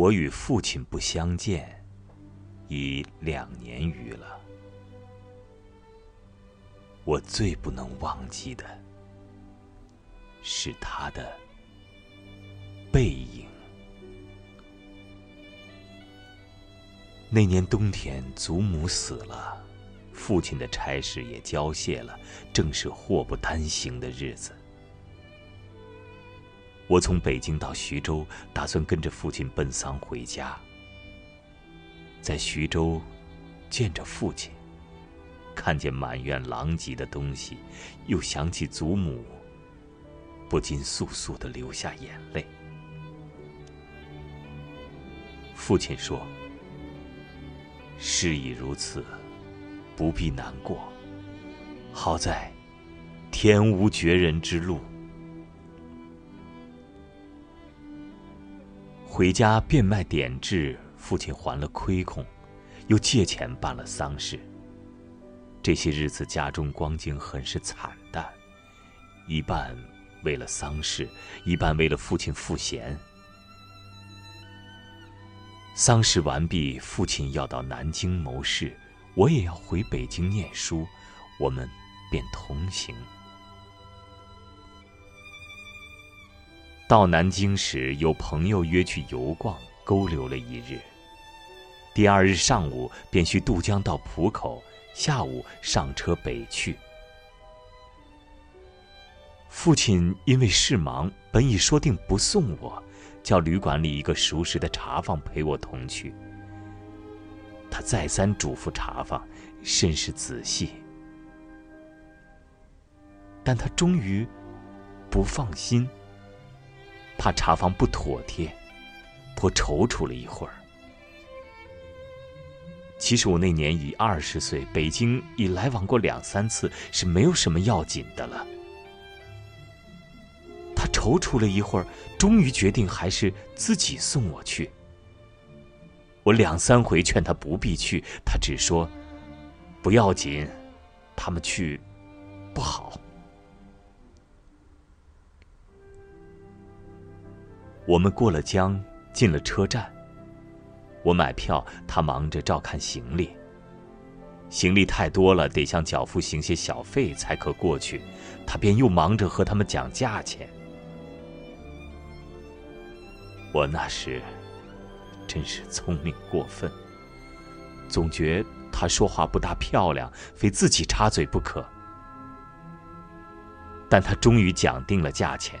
我与父亲不相见，已两年余了。我最不能忘记的，是他的背影。那年冬天，祖母死了，父亲的差事也交卸了，正是祸不单行的日子。我从北京到徐州，打算跟着父亲奔丧回家。在徐州，见着父亲，看见满院狼藉的东西，又想起祖母，不禁簌簌的流下眼泪。父亲说。事已如此，不必难过。好在天无绝人之路。回家变卖点质，父亲还了亏空，又借钱办了丧事。这些日子家中光景很是惨淡，一半为了丧事，一半为了父亲赋闲。丧事完毕，父亲要到南京谋事，我也要回北京念书，我们便同行。到南京时，有朋友约去游逛，勾留了一日。第二日上午便需渡江到浦口，下午上车北去。父亲因为事忙，本已说定不送我。叫旅馆里一个熟识的茶房陪我同去。他再三嘱咐茶房，甚是仔细，但他终于不放心，怕茶房不妥帖，颇踌躇了一会儿。其实我那年已二十岁，北京已来往过两三次，是没有什么要紧的了。他踌躇了一会儿，终于决定还是自己送我去。我两三回劝他不必去，他只说：“不要紧，他们去不好。”我们过了江，进了车站。我买票，他忙着照看行李。行李太多了，得向脚夫行些小费才可过去，他便又忙着和他们讲价钱。我那时真是聪明过分，总觉他说话不大漂亮，非自己插嘴不可。但他终于讲定了价钱，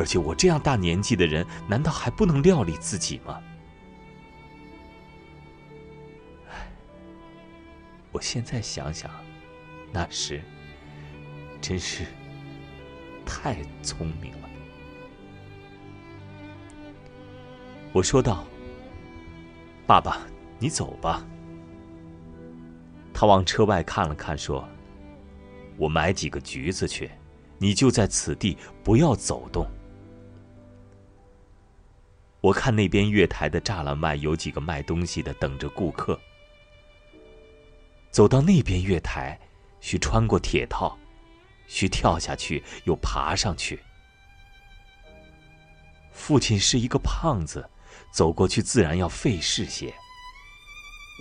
而且我这样大年纪的人，难道还不能料理自己吗？我现在想想，那时真是太聪明了。我说道。爸爸，你走吧。他往车外看了看，说：“我买几个橘子去，你就在此地，不要走动。”我看那边月台的栅栏外有几个卖东西的，等着顾客。走到那边月台，需穿过铁套，需跳下去，又爬上去。父亲是一个胖子。走过去自然要费事些。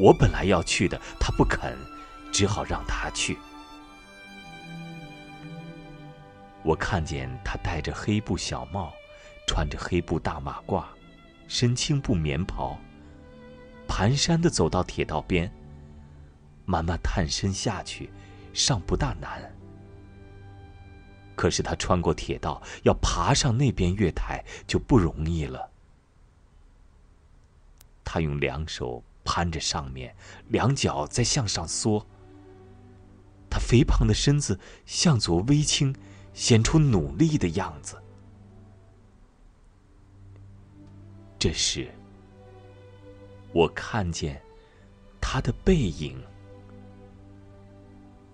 我本来要去的，他不肯，只好让他去。我看见他戴着黑布小帽，穿着黑布大马褂，身青布棉袍，蹒跚的走到铁道边，慢慢探身下去，尚不大难。可是他穿过铁道，要爬上那边月台，就不容易了。他用两手攀着上面，两脚在向上缩。他肥胖的身子向左微倾，显出努力的样子。这时，我看见他的背影，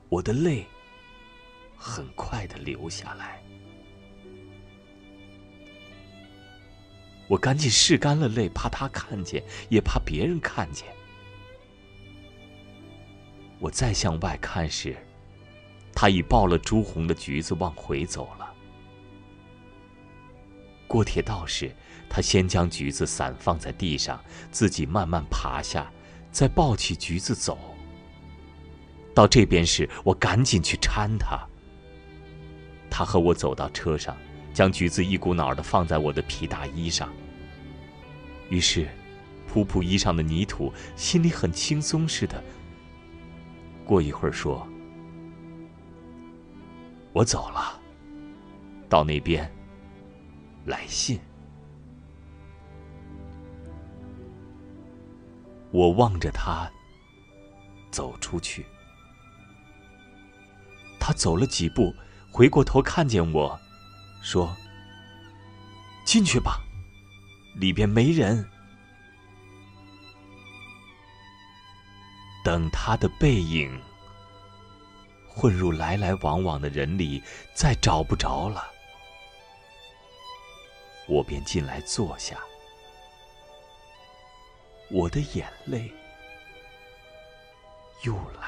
我的泪很快的流下来。我赶紧拭干了泪，怕他看见，也怕别人看见。我再向外看时，他已抱了朱红的橘子往回走了。过铁道时，他先将橘子散放在地上，自己慢慢爬下，再抱起橘子走。到这边时，我赶紧去搀他。他和我走到车上。将橘子一股脑的放在我的皮大衣上。于是，扑扑衣上的泥土，心里很轻松似的。过一会儿说：“我走了。”到那边来信。我望着他走出去，他走了几步，回过头看见我。说：“进去吧，里边没人。”等他的背影混入来来往往的人里，再找不着了，我便进来坐下，我的眼泪又来。